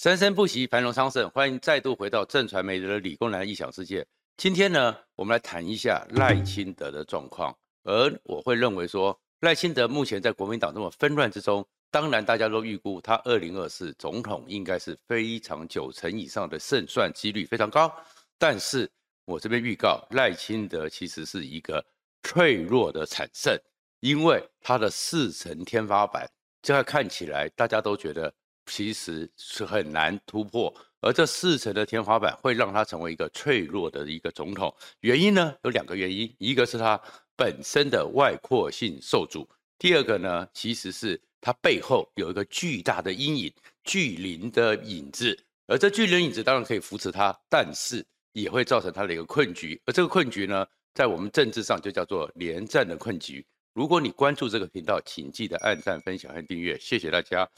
生生不息，繁荣昌盛。欢迎再度回到正传媒的理工男异想世界。今天呢，我们来谈一下赖清德的状况。而我会认为说，赖清德目前在国民党这么纷乱之中，当然大家都预估他二零二四总统应该是非常九成以上的胜算几率非常高。但是我这边预告，赖清德其实是一个脆弱的惨胜，因为他的四成天花板，这样看起来大家都觉得。其实是很难突破，而这四成的天花板会让他成为一个脆弱的一个总统。原因呢，有两个原因，一个是他本身的外扩性受阻，第二个呢，其实是他背后有一个巨大的阴影，巨灵的影子。而这巨灵影子当然可以扶持他，但是也会造成他的一个困局。而这个困局呢，在我们政治上就叫做连战的困局。如果你关注这个频道，请记得按赞、分享和订阅，谢谢大家。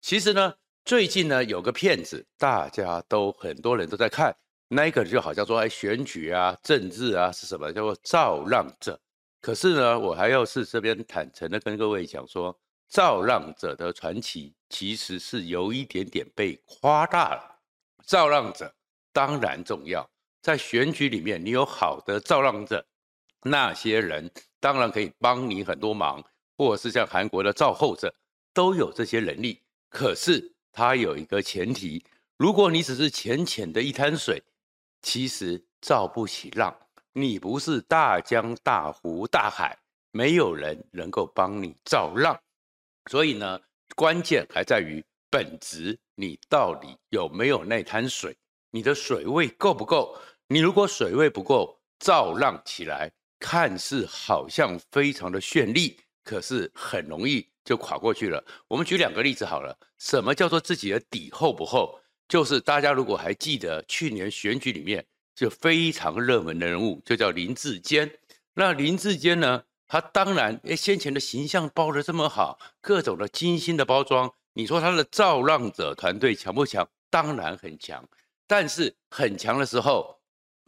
其实呢，最近呢有个片子，大家都很多人都在看，那个就好像说，哎，选举啊、政治啊是什么？叫做造浪者。可是呢，我还要是这边坦诚的跟各位讲说，造浪者的传奇其实是有一点点被夸大了。造浪者当然重要，在选举里面，你有好的造浪者，那些人当然可以帮你很多忙，或者是像韩国的造后者，都有这些能力。可是它有一个前提，如果你只是浅浅的一滩水，其实造不起浪。你不是大江大湖大海，没有人能够帮你造浪。所以呢，关键还在于本质，你到底有没有那滩水？你的水位够不够？你如果水位不够，造浪起来看似好像非常的绚丽，可是很容易。就垮过去了。我们举两个例子好了。什么叫做自己的底厚不厚？就是大家如果还记得去年选举里面就非常热门的人物，就叫林志坚。那林志坚呢，他当然诶先前的形象包的这么好，各种的精心的包装。你说他的造浪者团队强不强？当然很强。但是很强的时候，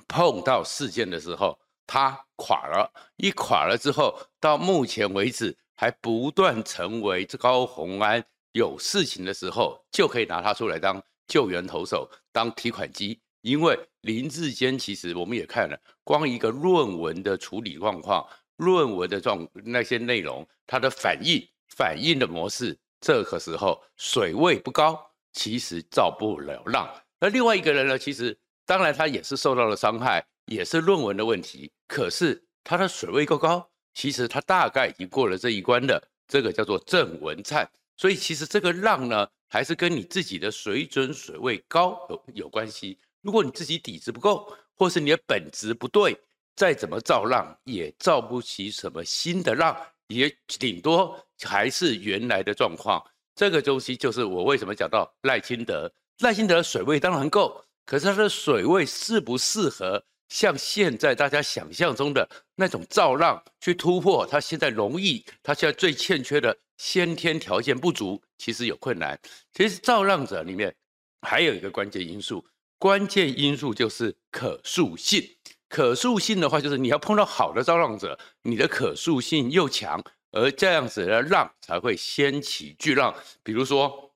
碰到事件的时候，他垮了。一垮了之后，到目前为止。还不断成为这高洪安有事情的时候，就可以拿他出来当救援投手，当提款机。因为林志坚其实我们也看了，光一个论文的处理状况、论文的状那些内容，他的反应、反应的模式，这个时候水位不高，其实造不了浪。那另外一个人呢，其实当然他也是受到了伤害，也是论文的问题，可是他的水位够高。其实他大概已经过了这一关的，这个叫做郑文灿。所以其实这个浪呢，还是跟你自己的水准水位高有有关系。如果你自己底子不够，或是你的本质不对，再怎么造浪也造不起什么新的浪，也顶多还是原来的状况。这个东西就是我为什么讲到赖清德，赖清德的水位当然够，可是他的水位适不适合？像现在大家想象中的那种造浪去突破，他现在容易，他现在最欠缺的先天条件不足，其实有困难。其实造浪者里面还有一个关键因素，关键因素就是可塑性。可塑性的话，就是你要碰到好的造浪者，你的可塑性又强，而这样子的浪才会掀起巨浪。比如说，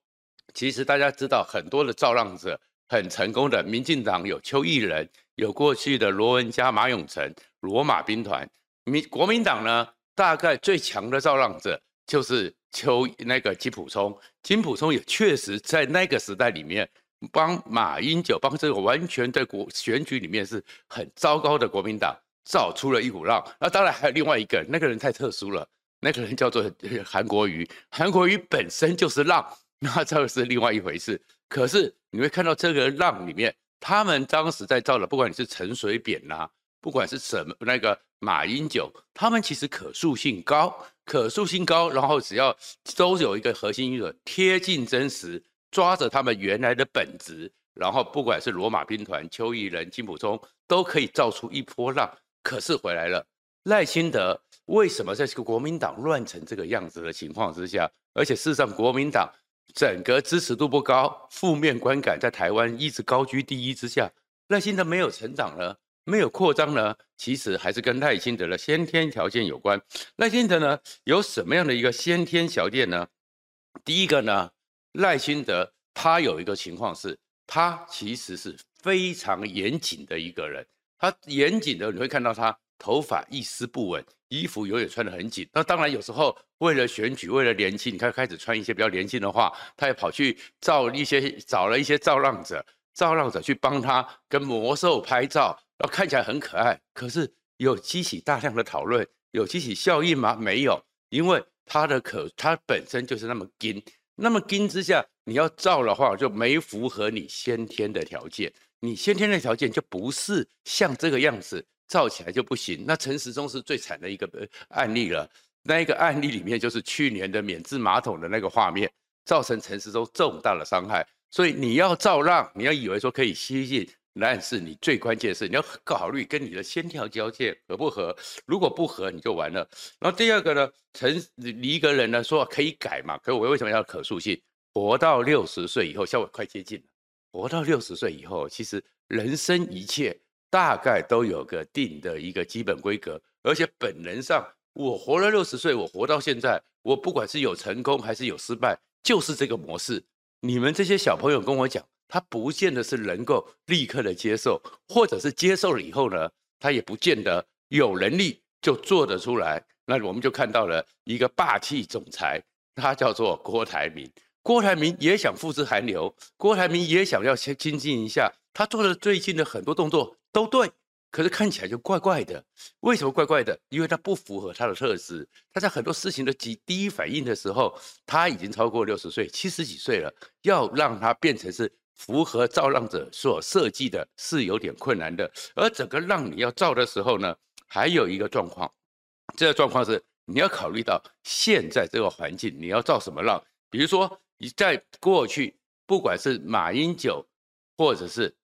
其实大家知道很多的造浪者很成功的，民进党有邱毅仁。有过去的罗文嘉、马永成、罗马兵团，民国民党呢，大概最强的造浪者就是邱那个金普聪。金普聪也确实在那个时代里面帮马英九，帮这个完全在国选举里面是很糟糕的国民党造出了一股浪。那当然还有另外一个，那个人太特殊了，那个人叫做韩国瑜。韩国瑜本身就是浪，那这是另外一回事。可是你会看到这个浪里面。他们当时在造的，不管你是陈水扁呐、啊，不管是什么那个马英九，他们其实可塑性高，可塑性高，然后只要都有一个核心因素，贴近真实，抓着他们原来的本质，然后不管是罗马兵团、邱毅仁、金溥聪，都可以造出一波浪。可是回来了，赖清德为什么在这个国民党乱成这个样子的情况之下，而且事实上国民党。整个支持度不高，负面观感在台湾一直高居第一之下，赖清德没有成长了，没有扩张了，其实还是跟赖清德的先天条件有关。赖清德呢，有什么样的一个先天条件呢？第一个呢，赖清德他有一个情况是，他其实是非常严谨的一个人。他严谨的，你会看到他头发一丝不紊，衣服永远穿得很紧。那当然有时候为了选举，为了年轻，你看开始穿一些比较年轻的话，他也跑去照一些找了一些造浪者，造浪者去帮他跟魔兽拍照，然后看起来很可爱。可是有激起大量的讨论，有激起效应吗？没有，因为他的可他本身就是那么金，那么金之下，你要照的话就没符合你先天的条件。你先天的条件就不是像这个样子，照起来就不行。那陈时中是最惨的一个案例了。那一个案例里面就是去年的免治马桶的那个画面，造成陈时中重大的伤害。所以你要照让，你要以为说可以吸引，但是你最关键是你要考虑跟你的先条交界合不合。如果不合，你就完了。然后第二个呢，陈一个人呢说可以改嘛，可我为什么要可塑性？活到六十岁以后，效果快接近了。活到六十岁以后，其实人生一切大概都有个定的一个基本规格，而且本能上，我活了六十岁，我活到现在，我不管是有成功还是有失败，就是这个模式。你们这些小朋友跟我讲，他不见得是能够立刻的接受，或者是接受了以后呢，他也不见得有能力就做得出来。那我们就看到了一个霸气总裁，他叫做郭台铭。郭台铭也想复制韩流，郭台铭也想要先精进一下，他做的最近的很多动作都对，可是看起来就怪怪的。为什么怪怪的？因为他不符合他的特质。他在很多事情的第第一反应的时候，他已经超过六十岁，七十几岁了，要让他变成是符合造浪者所设计的，是有点困难的。而整个让你要造的时候呢，还有一个状况，这个状况是你要考虑到现在这个环境，你要造什么浪？比如说。你在过去，不管是马英九，或者是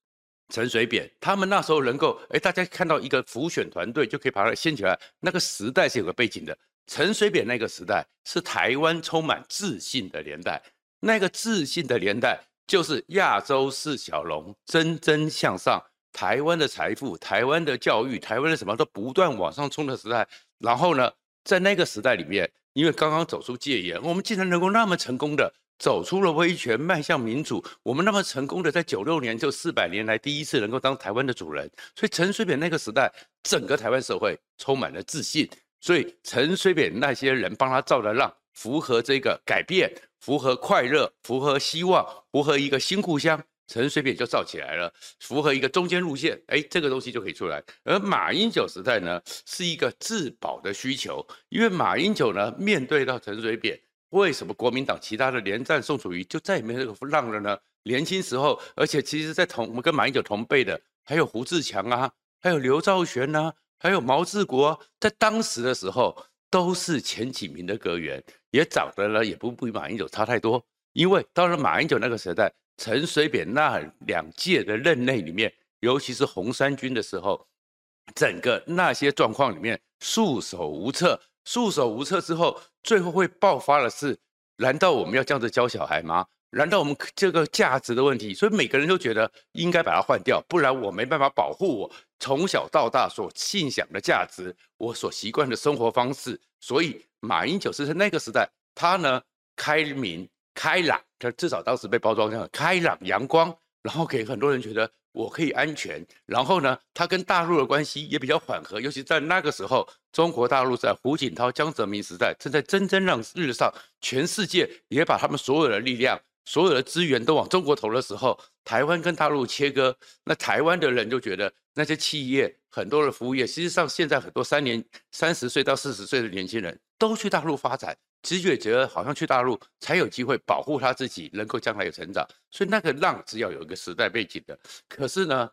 陈水扁，他们那时候能够，哎，大家看到一个浮选团队就可以把它掀起来。那个时代是有个背景的。陈水扁那个时代是台湾充满自信的年代，那个自信的年代就是亚洲四小龙蒸蒸向上，台湾的财富、台湾的教育、台湾的什么都不断往上冲的时代。然后呢，在那个时代里面，因为刚刚走出戒严，我们竟然能够那么成功的。走出了威权，迈向民主。我们那么成功的，在九六年就四百年来第一次能够当台湾的主人。所以陈水扁那个时代，整个台湾社会充满了自信。所以陈水扁那些人帮他造的浪，符合这个改变，符合快乐，符合希望，符合一个新故乡，陈水扁就造起来了。符合一个中间路线，哎，这个东西就可以出来。而马英九时代呢，是一个自保的需求，因为马英九呢，面对到陈水扁。为什么国民党其他的连战、宋楚瑜就再也没有这个浪了呢？年轻时候，而且其实，在同我们跟马英九同辈的，还有胡志强啊，还有刘兆玄呐、还有毛治国、在当时的时候都是前几名的阁员，也长得呢也不比马英九差太多。因为到了马英九那个时代，陈水扁那两届的任内里面，尤其是红三军的时候，整个那些状况里面束手无策。束手无策之后，最后会爆发的是：难道我们要这样子教小孩吗？难道我们这个价值的问题？所以每个人都觉得应该把它换掉，不然我没办法保护我从小到大所信仰的价值，我所习惯的生活方式。所以马英九是在那个时代，他呢开明开朗，他至少当时被包装这样开朗阳光，然后给很多人觉得。我可以安全，然后呢，他跟大陆的关系也比较缓和，尤其在那个时候，中国大陆在胡锦涛、江泽民时代正在蒸蒸日上，全世界也把他们所有的力量、所有的资源都往中国投的时候，台湾跟大陆切割，那台湾的人就觉得那些企业、很多的服务业，实际上现在很多三年、三十岁到四十岁的年轻人都去大陆发展。直觉觉得好像去大陆才有机会保护他自己，能够将来有成长，所以那个浪是要有一个时代背景的。可是呢，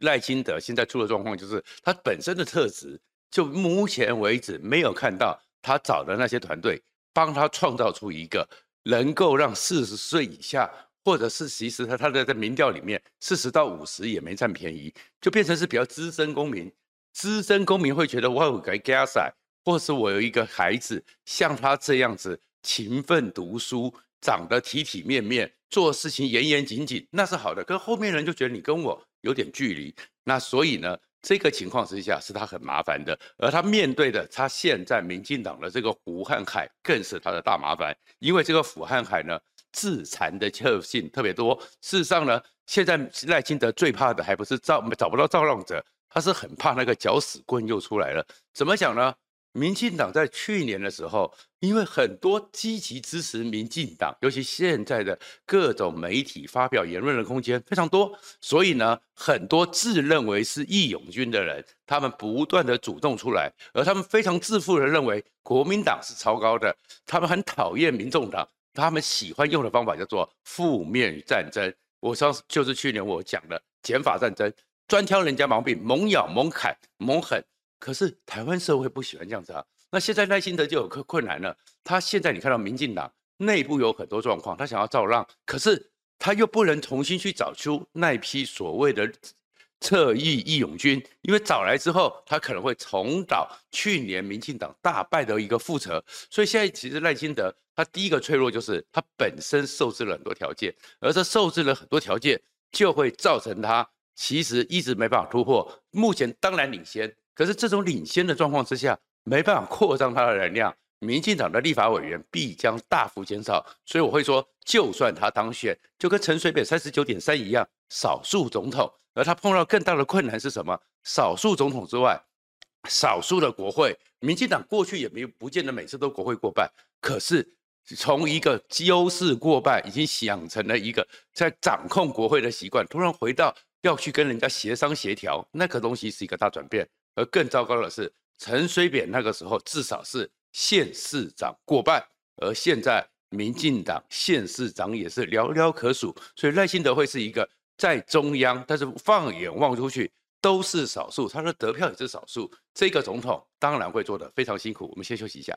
赖清德现在出的状况就是他本身的特质，就目前为止没有看到他找的那些团队帮他创造出一个能够让四十岁以下，或者是其实他他在在民调里面四十到五十也没占便宜，就变成是比较资深公民，资深公民会觉得我有给加赛。或是我有一个孩子像他这样子勤奋读书，长得体体面面，做事情严严谨谨，那是好的。可是后面人就觉得你跟我有点距离，那所以呢，这个情况之下是他很麻烦的。而他面对的，他现在民进党的这个胡汉海更是他的大麻烦，因为这个胡汉海呢，自残的特性特别多。事实上呢，现在赖清德最怕的还不是造找不到造浪者，他是很怕那个搅屎棍又出来了。怎么讲呢？民进党在去年的时候，因为很多积极支持民进党，尤其现在的各种媒体发表言论的空间非常多，所以呢，很多自认为是义勇军的人，他们不断的主动出来，而他们非常自负的认为国民党是超高的，他们很讨厌民众党，他们喜欢用的方法叫做负面战争。我上次就是去年我讲的减法战争，专挑人家毛病，猛咬猛砍猛狠。可是台湾社会不喜欢这样子啊，那现在赖清德就有个困难了。他现在你看到民进党内部有很多状况，他想要造浪，可是他又不能重新去找出那一批所谓的侧翼义勇军，因为找来之后，他可能会重蹈去年民进党大败的一个覆辙。所以现在其实赖清德他第一个脆弱就是他本身受制了很多条件，而这受制了很多条件，就会造成他其实一直没办法突破。目前当然领先。可是这种领先的状况之下，没办法扩张他的能量，民进党的立法委员必将大幅减少。所以我会说，就算他当选，就跟陈水扁三十九点三一样，少数总统。而他碰到更大的困难是什么？少数总统之外，少数的国会，民进党过去也没有不见得每次都国会过半。可是从一个优势过半，已经养成了一个在掌控国会的习惯，突然回到要去跟人家协商协调，那个东西是一个大转变。而更糟糕的是，陈水扁那个时候至少是县市长过半，而现在民进党县市长也是寥寥可数，所以赖清德会是一个在中央，但是放眼望出去都是少数，他的得票也是少数，这个总统当然会做得非常辛苦。我们先休息一下。